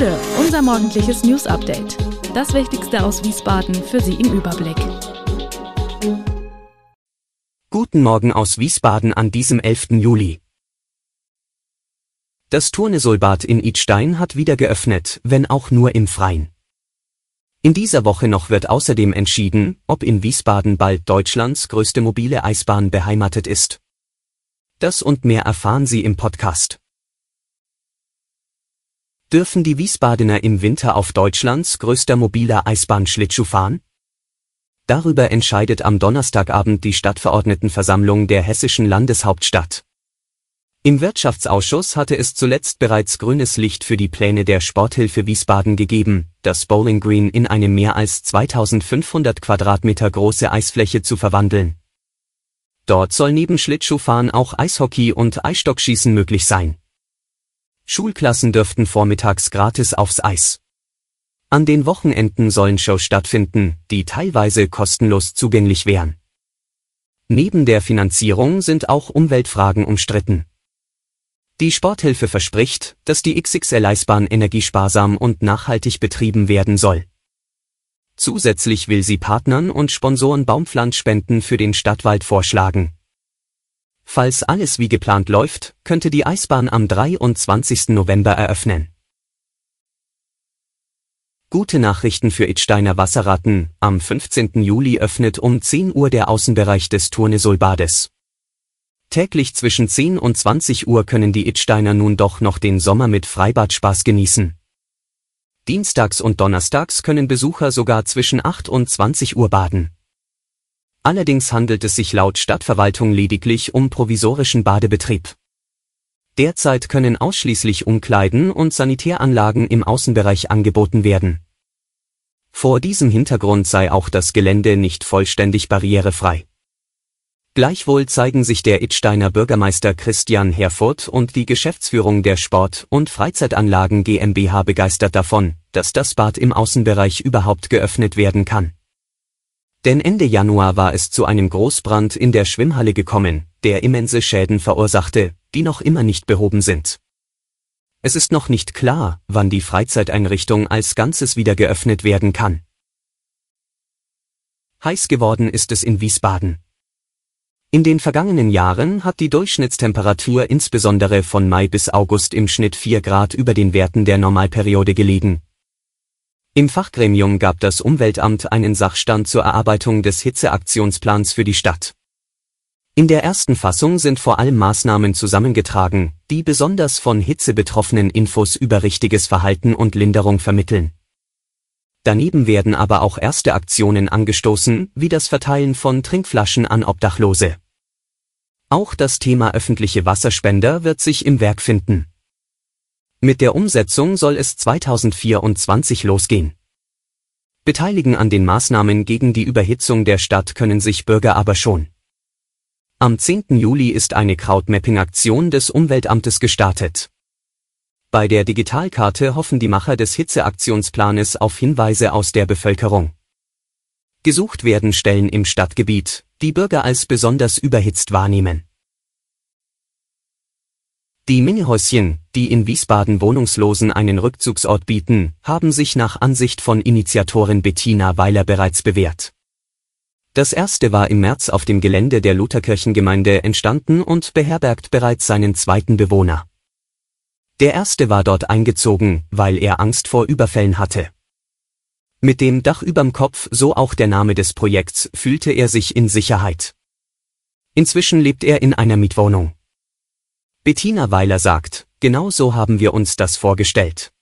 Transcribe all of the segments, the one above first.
Bude, unser morgendliches News Update. Das Wichtigste aus Wiesbaden für Sie im Überblick. Guten Morgen aus Wiesbaden an diesem 11. Juli. Das Turnesolbad in Idstein hat wieder geöffnet, wenn auch nur im Freien. In dieser Woche noch wird außerdem entschieden, ob in Wiesbaden bald Deutschlands größte mobile Eisbahn beheimatet ist. Das und mehr erfahren Sie im Podcast. Dürfen die Wiesbadener im Winter auf Deutschlands größter mobiler Eisbahn Schlittschuh fahren? Darüber entscheidet am Donnerstagabend die Stadtverordnetenversammlung der hessischen Landeshauptstadt. Im Wirtschaftsausschuss hatte es zuletzt bereits grünes Licht für die Pläne der Sporthilfe Wiesbaden gegeben, das Bowling Green in eine mehr als 2500 Quadratmeter große Eisfläche zu verwandeln. Dort soll neben Schlittschuhfahren auch Eishockey und Eisstockschießen möglich sein. Schulklassen dürften vormittags gratis aufs Eis. An den Wochenenden sollen Shows stattfinden, die teilweise kostenlos zugänglich wären. Neben der Finanzierung sind auch Umweltfragen umstritten. Die Sporthilfe verspricht, dass die XXL-Eisbahn energiesparsam und nachhaltig betrieben werden soll. Zusätzlich will sie Partnern und Sponsoren Baumpflanzspenden für den Stadtwald vorschlagen. Falls alles wie geplant läuft, könnte die Eisbahn am 23. November eröffnen. Gute Nachrichten für Idsteiner Wasserratten. Am 15. Juli öffnet um 10 Uhr der Außenbereich des Turnesolbades. Täglich zwischen 10 und 20 Uhr können die Idsteiner nun doch noch den Sommer mit Freibad-Spaß genießen. Dienstags und Donnerstags können Besucher sogar zwischen 8 und 20 Uhr baden. Allerdings handelt es sich laut Stadtverwaltung lediglich um provisorischen Badebetrieb. Derzeit können ausschließlich Umkleiden und Sanitäranlagen im Außenbereich angeboten werden. Vor diesem Hintergrund sei auch das Gelände nicht vollständig barrierefrei. Gleichwohl zeigen sich der Idsteiner Bürgermeister Christian Herfurth und die Geschäftsführung der Sport- und Freizeitanlagen GmbH begeistert davon, dass das Bad im Außenbereich überhaupt geöffnet werden kann. Denn Ende Januar war es zu einem Großbrand in der Schwimmhalle gekommen, der immense Schäden verursachte, die noch immer nicht behoben sind. Es ist noch nicht klar, wann die Freizeiteinrichtung als Ganzes wieder geöffnet werden kann. Heiß geworden ist es in Wiesbaden. In den vergangenen Jahren hat die Durchschnittstemperatur insbesondere von Mai bis August im Schnitt 4 Grad über den Werten der Normalperiode gelegen, im Fachgremium gab das Umweltamt einen Sachstand zur Erarbeitung des Hitzeaktionsplans für die Stadt. In der ersten Fassung sind vor allem Maßnahmen zusammengetragen, die besonders von Hitze betroffenen Infos über richtiges Verhalten und Linderung vermitteln. Daneben werden aber auch erste Aktionen angestoßen, wie das Verteilen von Trinkflaschen an Obdachlose. Auch das Thema öffentliche Wasserspender wird sich im Werk finden. Mit der Umsetzung soll es 2024 losgehen. Beteiligen an den Maßnahmen gegen die Überhitzung der Stadt können sich Bürger aber schon. Am 10. Juli ist eine Krautmapping-Aktion des Umweltamtes gestartet. Bei der Digitalkarte hoffen die Macher des Hitzeaktionsplanes auf Hinweise aus der Bevölkerung. Gesucht werden Stellen im Stadtgebiet, die Bürger als besonders überhitzt wahrnehmen. Die Minihäuschen, die in Wiesbaden Wohnungslosen einen Rückzugsort bieten, haben sich nach Ansicht von Initiatorin Bettina Weiler bereits bewährt. Das erste war im März auf dem Gelände der Lutherkirchengemeinde entstanden und beherbergt bereits seinen zweiten Bewohner. Der erste war dort eingezogen, weil er Angst vor Überfällen hatte. Mit dem Dach überm Kopf, so auch der Name des Projekts, fühlte er sich in Sicherheit. Inzwischen lebt er in einer Mietwohnung. Bettina Weiler sagt, genau so haben wir uns das vorgestellt.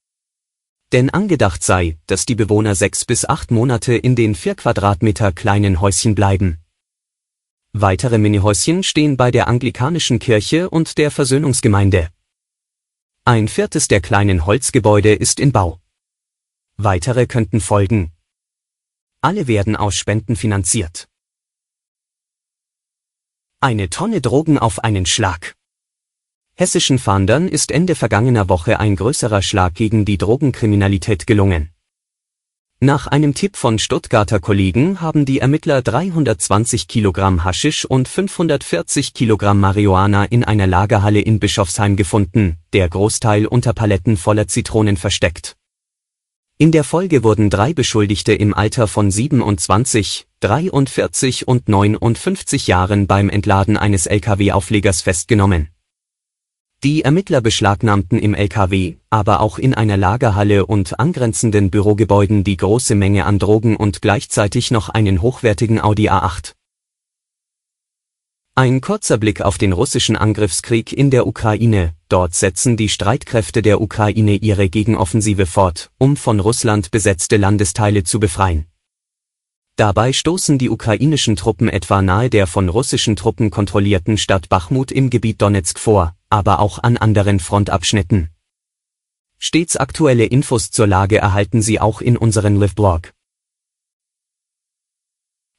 Denn angedacht sei, dass die Bewohner sechs bis acht Monate in den vier Quadratmeter kleinen Häuschen bleiben. Weitere Minihäuschen stehen bei der anglikanischen Kirche und der Versöhnungsgemeinde. Ein viertes der kleinen Holzgebäude ist in Bau. Weitere könnten folgen. Alle werden aus Spenden finanziert. Eine Tonne Drogen auf einen Schlag. Hessischen Fahndern ist Ende vergangener Woche ein größerer Schlag gegen die Drogenkriminalität gelungen. Nach einem Tipp von Stuttgarter Kollegen haben die Ermittler 320 Kilogramm Haschisch und 540 Kilogramm Marihuana in einer Lagerhalle in Bischofsheim gefunden, der Großteil unter Paletten voller Zitronen versteckt. In der Folge wurden drei Beschuldigte im Alter von 27, 43 und 59 Jahren beim Entladen eines Lkw-Auflegers festgenommen. Die Ermittler beschlagnahmten im Lkw, aber auch in einer Lagerhalle und angrenzenden Bürogebäuden die große Menge an Drogen und gleichzeitig noch einen hochwertigen Audi A8. Ein kurzer Blick auf den russischen Angriffskrieg in der Ukraine. Dort setzen die Streitkräfte der Ukraine ihre Gegenoffensive fort, um von Russland besetzte Landesteile zu befreien. Dabei stoßen die ukrainischen Truppen etwa nahe der von russischen Truppen kontrollierten Stadt Bachmut im Gebiet Donetsk vor, aber auch an anderen Frontabschnitten. Stets aktuelle Infos zur Lage erhalten Sie auch in unserem Live-Blog.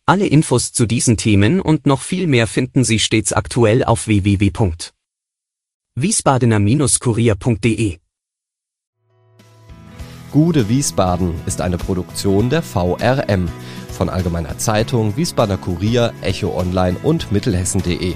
Alle Infos zu diesen Themen und noch viel mehr finden Sie stets aktuell auf www.wiesbadener-kurier.de. Gude Wiesbaden ist eine Produktion der VRM von Allgemeiner Zeitung, Wiesbadener Kurier, Echo Online und Mittelhessen.de.